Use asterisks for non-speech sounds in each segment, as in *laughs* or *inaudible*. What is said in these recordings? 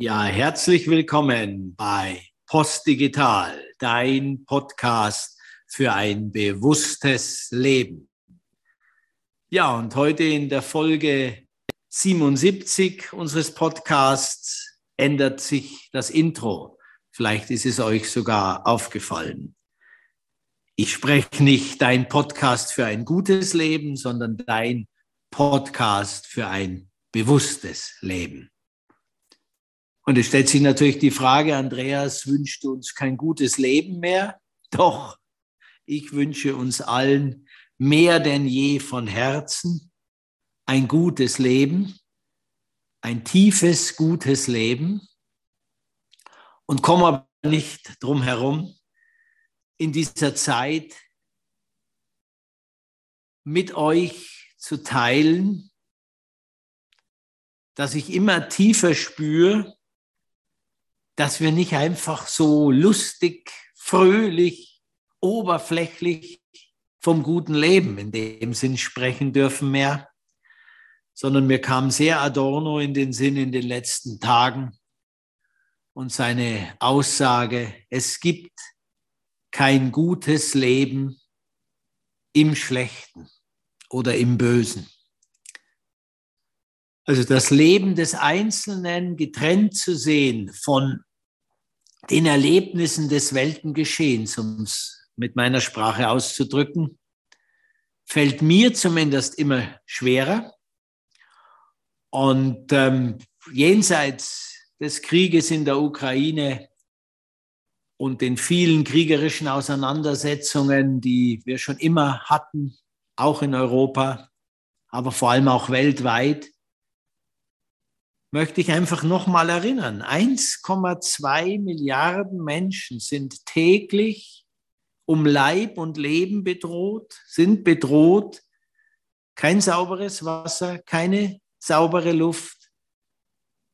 Ja, herzlich willkommen bei Postdigital, dein Podcast für ein bewusstes Leben. Ja, und heute in der Folge 77 unseres Podcasts ändert sich das Intro. Vielleicht ist es euch sogar aufgefallen. Ich spreche nicht dein Podcast für ein gutes Leben, sondern dein Podcast für ein bewusstes Leben. Und es stellt sich natürlich die Frage, Andreas, wünscht uns kein gutes Leben mehr? Doch, ich wünsche uns allen mehr denn je von Herzen ein gutes Leben, ein tiefes, gutes Leben und komme aber nicht drum herum, in dieser Zeit mit euch zu teilen, dass ich immer tiefer spüre, dass wir nicht einfach so lustig, fröhlich, oberflächlich vom guten Leben in dem Sinn sprechen dürfen mehr, sondern mir kam sehr Adorno in den Sinn in den letzten Tagen und seine Aussage, es gibt kein gutes Leben im Schlechten oder im Bösen. Also das Leben des Einzelnen getrennt zu sehen von den Erlebnissen des Weltengeschehens, um es mit meiner Sprache auszudrücken, fällt mir zumindest immer schwerer. Und ähm, jenseits des Krieges in der Ukraine und den vielen kriegerischen Auseinandersetzungen, die wir schon immer hatten, auch in Europa, aber vor allem auch weltweit, möchte ich einfach nochmal erinnern. 1,2 Milliarden Menschen sind täglich um Leib und Leben bedroht, sind bedroht. Kein sauberes Wasser, keine saubere Luft,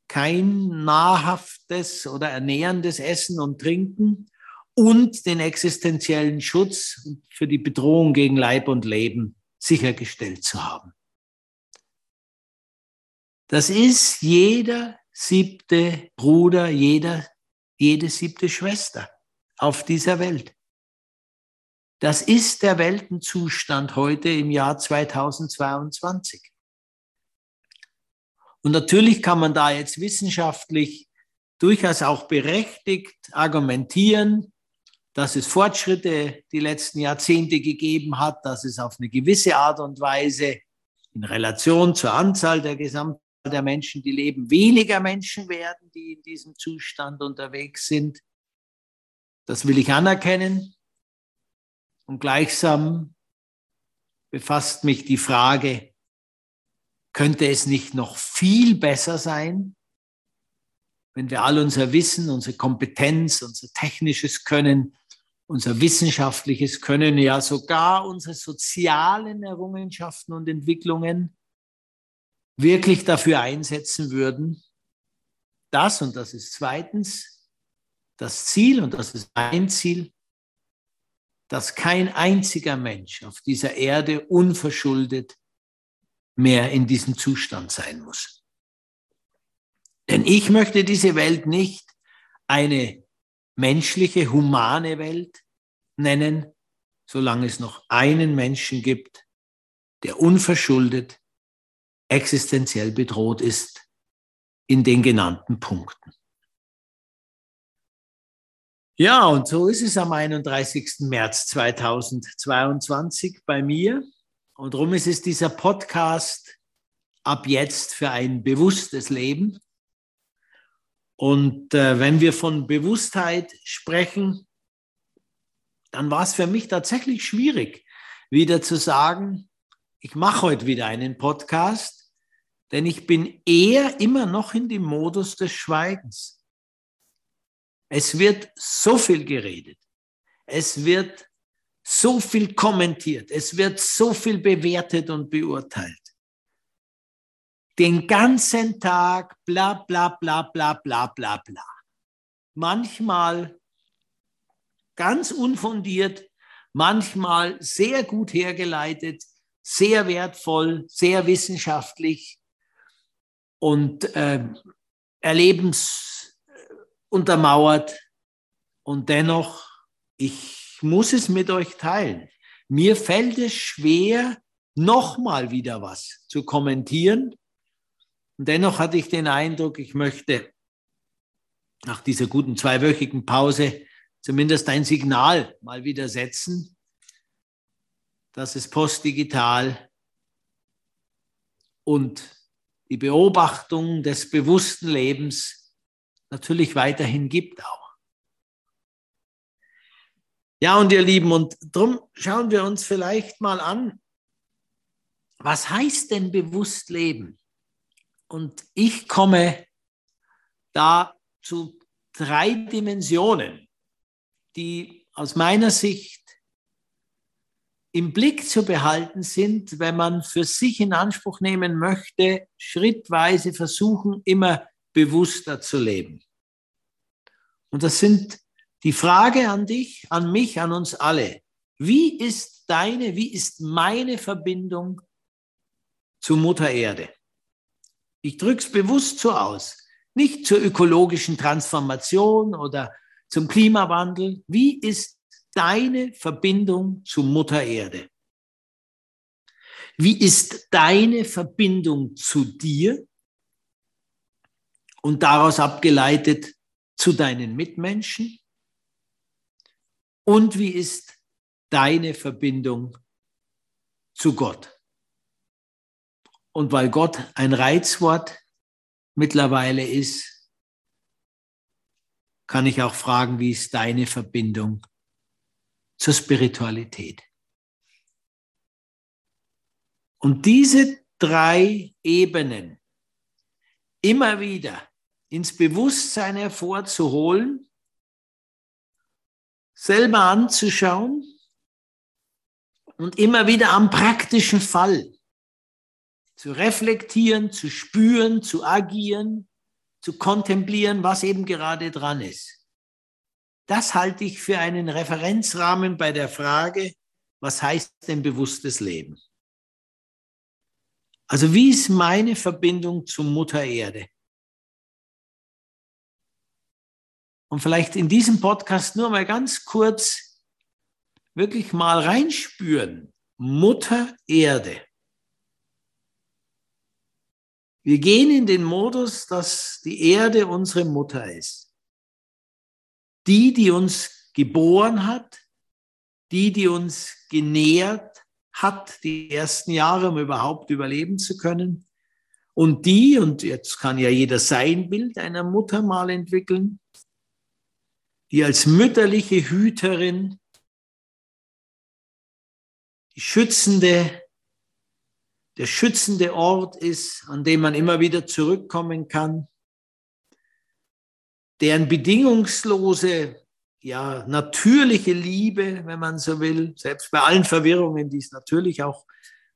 kein nahrhaftes oder ernährendes Essen und Trinken und den existenziellen Schutz für die Bedrohung gegen Leib und Leben sichergestellt zu haben. Das ist jeder siebte Bruder, jeder, jede siebte Schwester auf dieser Welt. Das ist der Weltenzustand heute im Jahr 2022. Und natürlich kann man da jetzt wissenschaftlich durchaus auch berechtigt argumentieren, dass es Fortschritte die letzten Jahrzehnte gegeben hat, dass es auf eine gewisse Art und Weise in Relation zur Anzahl der Gesamt der Menschen, die leben, weniger Menschen werden, die in diesem Zustand unterwegs sind. Das will ich anerkennen. Und gleichsam befasst mich die Frage, könnte es nicht noch viel besser sein, wenn wir all unser Wissen, unsere Kompetenz, unser technisches Können, unser wissenschaftliches Können, ja sogar unsere sozialen Errungenschaften und Entwicklungen wirklich dafür einsetzen würden, das, und das ist zweitens das Ziel, und das ist ein Ziel, dass kein einziger Mensch auf dieser Erde unverschuldet mehr in diesem Zustand sein muss. Denn ich möchte diese Welt nicht eine menschliche, humane Welt nennen, solange es noch einen Menschen gibt, der unverschuldet, existenziell bedroht ist in den genannten Punkten. Ja, und so ist es am 31. März 2022 bei mir. Und darum ist es dieser Podcast ab jetzt für ein bewusstes Leben. Und äh, wenn wir von Bewusstheit sprechen, dann war es für mich tatsächlich schwierig, wieder zu sagen, ich mache heute wieder einen Podcast, denn ich bin eher immer noch in dem Modus des Schweigens. Es wird so viel geredet. Es wird so viel kommentiert, es wird so viel bewertet und beurteilt. Den ganzen Tag bla bla bla bla bla bla bla. Manchmal ganz unfundiert, manchmal sehr gut hergeleitet, sehr wertvoll, sehr wissenschaftlich und äh, erleben untermauert. Und dennoch, ich muss es mit euch teilen. Mir fällt es schwer, nochmal wieder was zu kommentieren. Und dennoch hatte ich den Eindruck, ich möchte nach dieser guten zweiwöchigen Pause zumindest ein Signal mal wieder setzen, dass es postdigital und die Beobachtung des bewussten Lebens natürlich weiterhin gibt auch. Ja, und ihr Lieben, und darum schauen wir uns vielleicht mal an, was heißt denn bewusst leben? Und ich komme da zu drei Dimensionen, die aus meiner Sicht im Blick zu behalten sind, wenn man für sich in Anspruch nehmen möchte, schrittweise versuchen, immer bewusster zu leben. Und das sind die Frage an dich, an mich, an uns alle. Wie ist deine, wie ist meine Verbindung zu Mutter Erde? Ich drücke es bewusst so aus. Nicht zur ökologischen Transformation oder zum Klimawandel. Wie ist deine Verbindung zu Mutter Erde? Wie ist deine Verbindung zu dir? Und daraus abgeleitet zu deinen Mitmenschen? Und wie ist deine Verbindung zu Gott? Und weil Gott ein Reizwort mittlerweile ist, kann ich auch fragen, wie ist deine Verbindung zur Spiritualität. Und diese drei Ebenen immer wieder ins Bewusstsein hervorzuholen, selber anzuschauen und immer wieder am praktischen Fall zu reflektieren, zu spüren, zu agieren, zu kontemplieren, was eben gerade dran ist. Das halte ich für einen Referenzrahmen bei der Frage, was heißt denn bewusstes Leben? Also wie ist meine Verbindung zu Mutter Erde? Und vielleicht in diesem Podcast nur mal ganz kurz wirklich mal reinspüren. Mutter Erde. Wir gehen in den Modus, dass die Erde unsere Mutter ist die, die uns geboren hat, die, die uns genährt hat, die ersten Jahre, um überhaupt überleben zu können. Und die, und jetzt kann ja jeder sein Bild einer Mutter mal entwickeln, die als mütterliche Hüterin, die schützende, der schützende Ort ist, an dem man immer wieder zurückkommen kann, deren bedingungslose, ja, natürliche Liebe, wenn man so will, selbst bei allen Verwirrungen, die es natürlich auch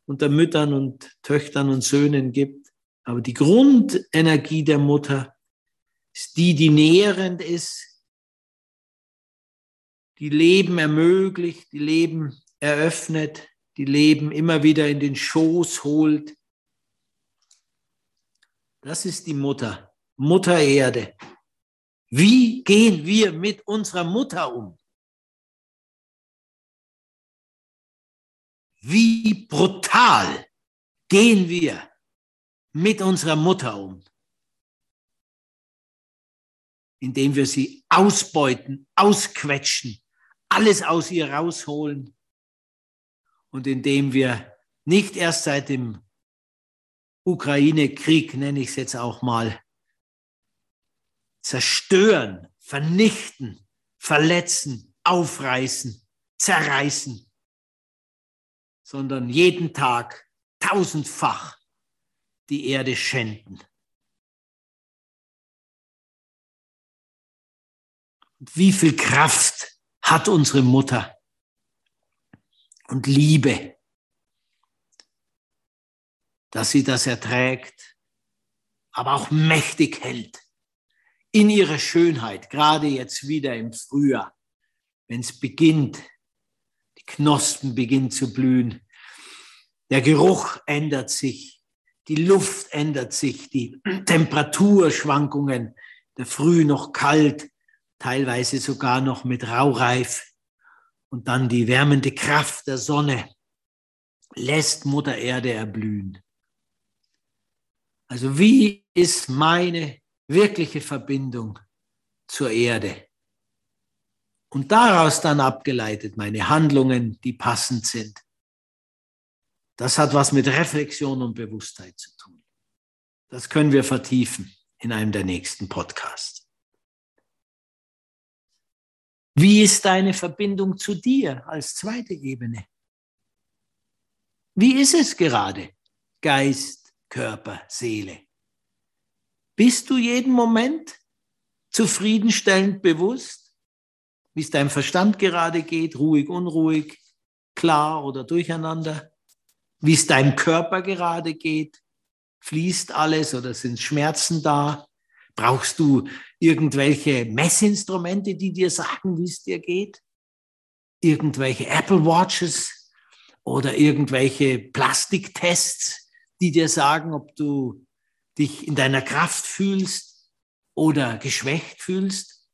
unter Müttern und Töchtern und Söhnen gibt. Aber die Grundenergie der Mutter ist die, die nährend ist, die Leben ermöglicht, die Leben eröffnet, die Leben immer wieder in den Schoß holt. Das ist die Mutter, Mutter Erde. Wie gehen wir mit unserer Mutter um? Wie brutal gehen wir mit unserer Mutter um? Indem wir sie ausbeuten, ausquetschen, alles aus ihr rausholen und indem wir nicht erst seit dem Ukraine-Krieg, nenne ich es jetzt auch mal, zerstören, vernichten, verletzen, aufreißen, zerreißen, sondern jeden Tag tausendfach die Erde schänden. Und wie viel Kraft hat unsere Mutter und Liebe, dass sie das erträgt, aber auch mächtig hält in ihrer Schönheit, gerade jetzt wieder im Frühjahr, wenn es beginnt, die Knospen beginnen zu blühen, der Geruch ändert sich, die Luft ändert sich, die Temperaturschwankungen, der Früh noch kalt, teilweise sogar noch mit Raureif und dann die wärmende Kraft der Sonne lässt Mutter Erde erblühen. Also wie ist meine wirkliche Verbindung zur Erde? Und daraus dann abgeleitet meine Handlungen, die passend sind. Das hat was mit Reflexion und Bewusstheit zu tun. Das können wir vertiefen in einem der nächsten Podcasts. Wie ist deine Verbindung zu dir als zweite Ebene? Wie ist es gerade? Geist, Körper, Seele. Bist du jeden Moment zufriedenstellend bewusst, wie es deinem Verstand gerade geht, ruhig, unruhig, klar oder durcheinander? Wie es deinem Körper gerade geht? Fließt alles oder sind Schmerzen da? Brauchst du irgendwelche Messinstrumente, die dir sagen, wie es dir geht? Irgendwelche Apple Watches oder irgendwelche Plastiktests, die dir sagen, ob du dich in deiner Kraft fühlst oder geschwächt fühlst?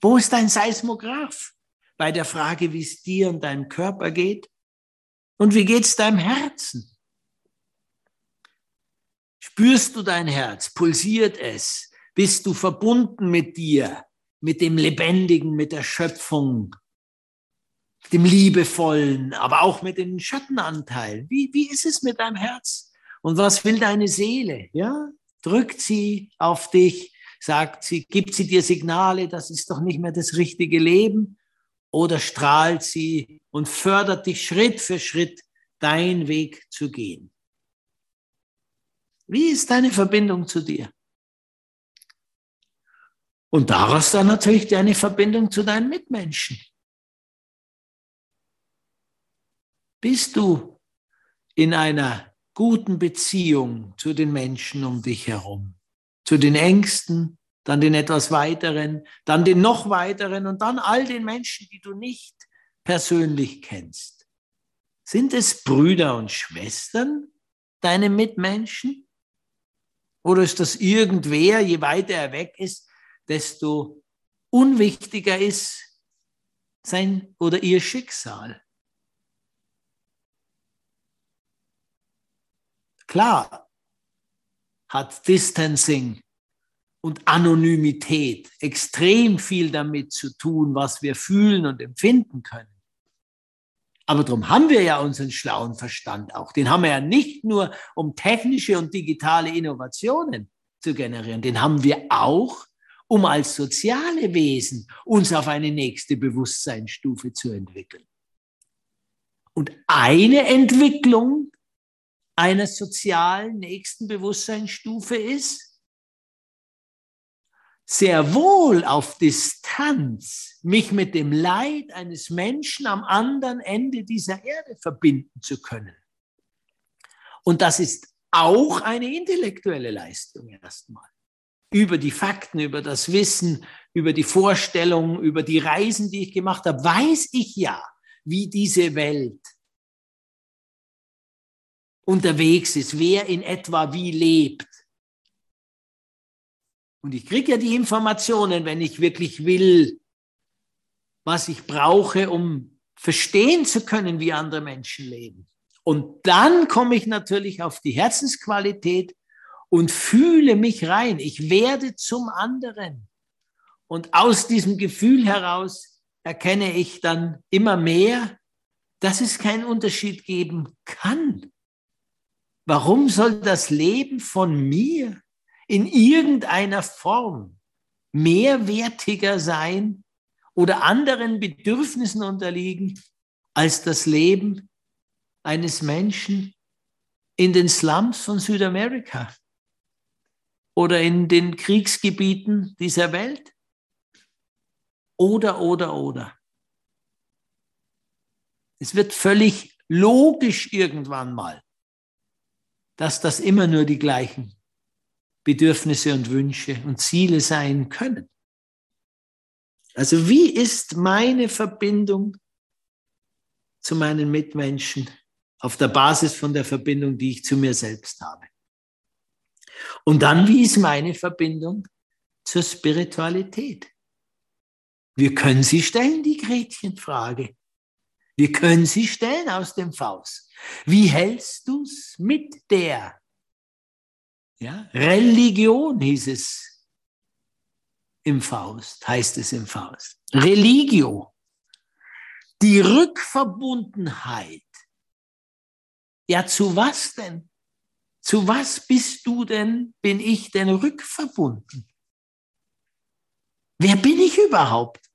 Wo ist dein Seismograph bei der Frage, wie es dir und deinem Körper geht? Und wie geht es deinem Herzen? Spürst du dein Herz? Pulsiert es? Bist du verbunden mit dir, mit dem Lebendigen, mit der Schöpfung, dem Liebevollen, aber auch mit den Schattenanteilen? Wie, wie ist es mit deinem Herz? Und was will deine Seele? Ja? Drückt sie auf dich? Sagt sie, gibt sie dir Signale, das ist doch nicht mehr das richtige Leben? Oder strahlt sie und fördert dich Schritt für Schritt, deinen Weg zu gehen? Wie ist deine Verbindung zu dir? Und daraus dann natürlich deine Verbindung zu deinen Mitmenschen. Bist du in einer guten Beziehung zu den Menschen um dich herum, zu den Ängsten, dann den etwas weiteren, dann den noch weiteren und dann all den Menschen, die du nicht persönlich kennst. Sind es Brüder und Schwestern, deine Mitmenschen? Oder ist das irgendwer, je weiter er weg ist, desto unwichtiger ist sein oder ihr Schicksal. Klar hat Distancing und Anonymität extrem viel damit zu tun, was wir fühlen und empfinden können. Aber darum haben wir ja unseren schlauen Verstand auch. Den haben wir ja nicht nur, um technische und digitale Innovationen zu generieren. Den haben wir auch, um als soziale Wesen uns auf eine nächste Bewusstseinsstufe zu entwickeln. Und eine Entwicklung einer sozialen nächsten Bewusstseinsstufe ist, sehr wohl auf Distanz mich mit dem Leid eines Menschen am anderen Ende dieser Erde verbinden zu können. Und das ist auch eine intellektuelle Leistung erstmal über die Fakten, über das Wissen, über die Vorstellungen, über die Reisen, die ich gemacht habe, weiß ich ja, wie diese Welt unterwegs ist, wer in etwa wie lebt. Und ich kriege ja die Informationen, wenn ich wirklich will, was ich brauche, um verstehen zu können, wie andere Menschen leben. Und dann komme ich natürlich auf die Herzensqualität und fühle mich rein. Ich werde zum anderen. Und aus diesem Gefühl heraus erkenne ich dann immer mehr, dass es keinen Unterschied geben kann. Warum soll das Leben von mir in irgendeiner Form mehrwertiger sein oder anderen Bedürfnissen unterliegen als das Leben eines Menschen in den Slums von Südamerika? oder in den Kriegsgebieten dieser Welt? Oder, oder, oder. Es wird völlig logisch irgendwann mal, dass das immer nur die gleichen Bedürfnisse und Wünsche und Ziele sein können. Also wie ist meine Verbindung zu meinen Mitmenschen auf der Basis von der Verbindung, die ich zu mir selbst habe? Und dann, wie ist meine Verbindung zur Spiritualität? Wir können sie stellen, die Gretchenfrage. Wir können sie stellen aus dem Faust. Wie hältst du's mit der? Ja, Religion hieß es im Faust, heißt es im Faust. Religio. Die Rückverbundenheit. Ja, zu was denn? Zu was bist du denn, bin ich denn rückverbunden? Wer bin ich überhaupt?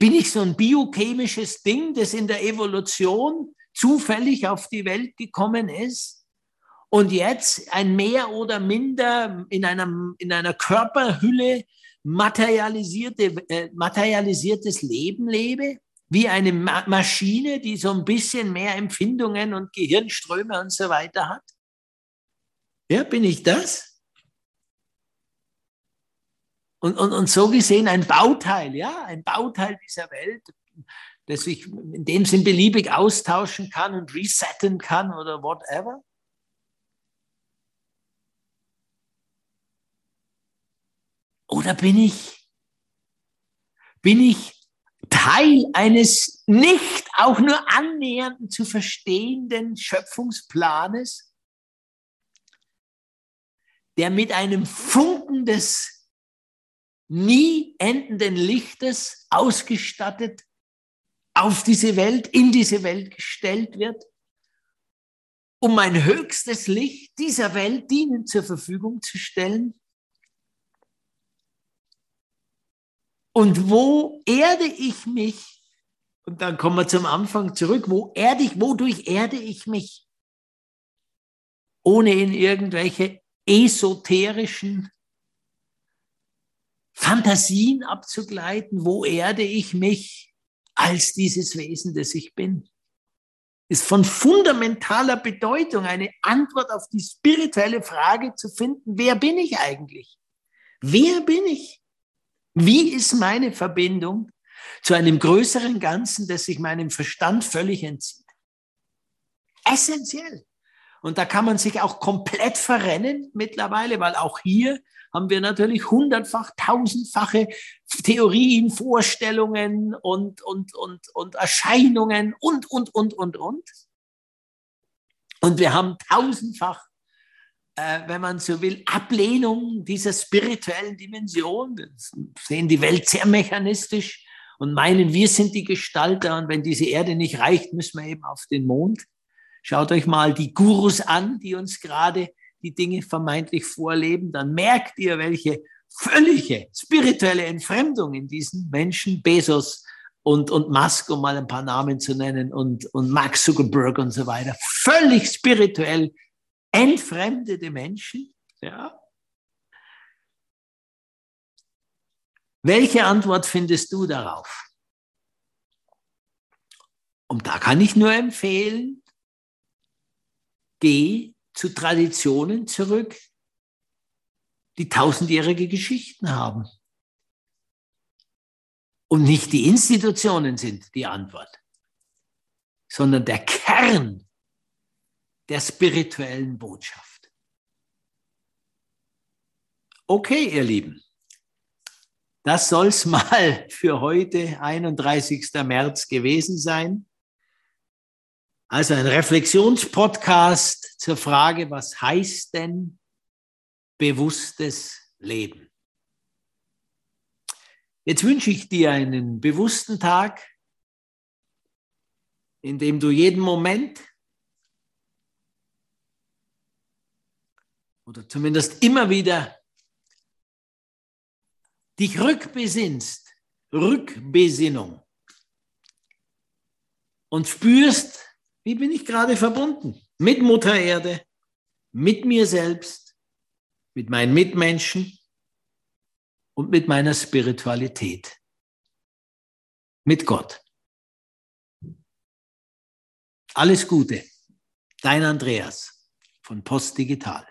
Bin ich so ein biochemisches Ding, das in der Evolution zufällig auf die Welt gekommen ist und jetzt ein mehr oder minder in, einem, in einer Körperhülle materialisierte, äh, materialisiertes Leben lebe? Wie eine Ma Maschine, die so ein bisschen mehr Empfindungen und Gehirnströme und so weiter hat? Ja, bin ich das? Und, und, und so gesehen ein Bauteil, ja, ein Bauteil dieser Welt, das sich in dem Sinn beliebig austauschen kann und resetten kann oder whatever. Oder bin ich, bin ich Teil eines nicht auch nur annähernd zu verstehenden Schöpfungsplanes, der mit einem Funken des nie endenden Lichtes ausgestattet auf diese Welt, in diese Welt gestellt wird, um mein höchstes Licht dieser Welt dienen zur Verfügung zu stellen? Und wo erde ich mich? Und dann kommen wir zum Anfang zurück. Wo erde ich, wodurch erde ich mich? Ohne in irgendwelche esoterischen Fantasien abzugleiten, wo erde ich mich als dieses Wesen, das ich bin. Ist von fundamentaler Bedeutung, eine Antwort auf die spirituelle Frage zu finden, wer bin ich eigentlich? Wer bin ich? Wie ist meine Verbindung zu einem größeren Ganzen, das sich meinem Verstand völlig entzieht? Essentiell. Und da kann man sich auch komplett verrennen mittlerweile, weil auch hier haben wir natürlich hundertfach, tausendfache Theorien, Vorstellungen und, und, und, und Erscheinungen und, und, und, und, und. Und wir haben tausendfach, äh, wenn man so will, Ablehnung dieser spirituellen Dimension. Wir sehen die Welt sehr mechanistisch und meinen, wir sind die Gestalter und wenn diese Erde nicht reicht, müssen wir eben auf den Mond. Schaut euch mal die Gurus an, die uns gerade die Dinge vermeintlich vorleben, dann merkt ihr, welche völlige spirituelle Entfremdung in diesen Menschen, Bezos und, und Musk, um mal ein paar Namen zu nennen, und, und Mark Zuckerberg und so weiter, völlig spirituell entfremdete Menschen, ja. Welche Antwort findest du darauf? Und da kann ich nur empfehlen, geh zu Traditionen zurück, die tausendjährige Geschichten haben. Und nicht die Institutionen sind die Antwort, sondern der Kern der spirituellen Botschaft. Okay, ihr Lieben, das soll's *laughs* mal für heute, 31. März gewesen sein. Also ein Reflexionspodcast zur Frage, was heißt denn bewusstes Leben? Jetzt wünsche ich dir einen bewussten Tag, in dem du jeden Moment oder zumindest immer wieder dich rückbesinnst, Rückbesinnung und spürst, wie bin ich gerade verbunden? Mit Mutter Erde, mit mir selbst, mit meinen Mitmenschen und mit meiner Spiritualität, mit Gott. Alles Gute, dein Andreas von Post Digital.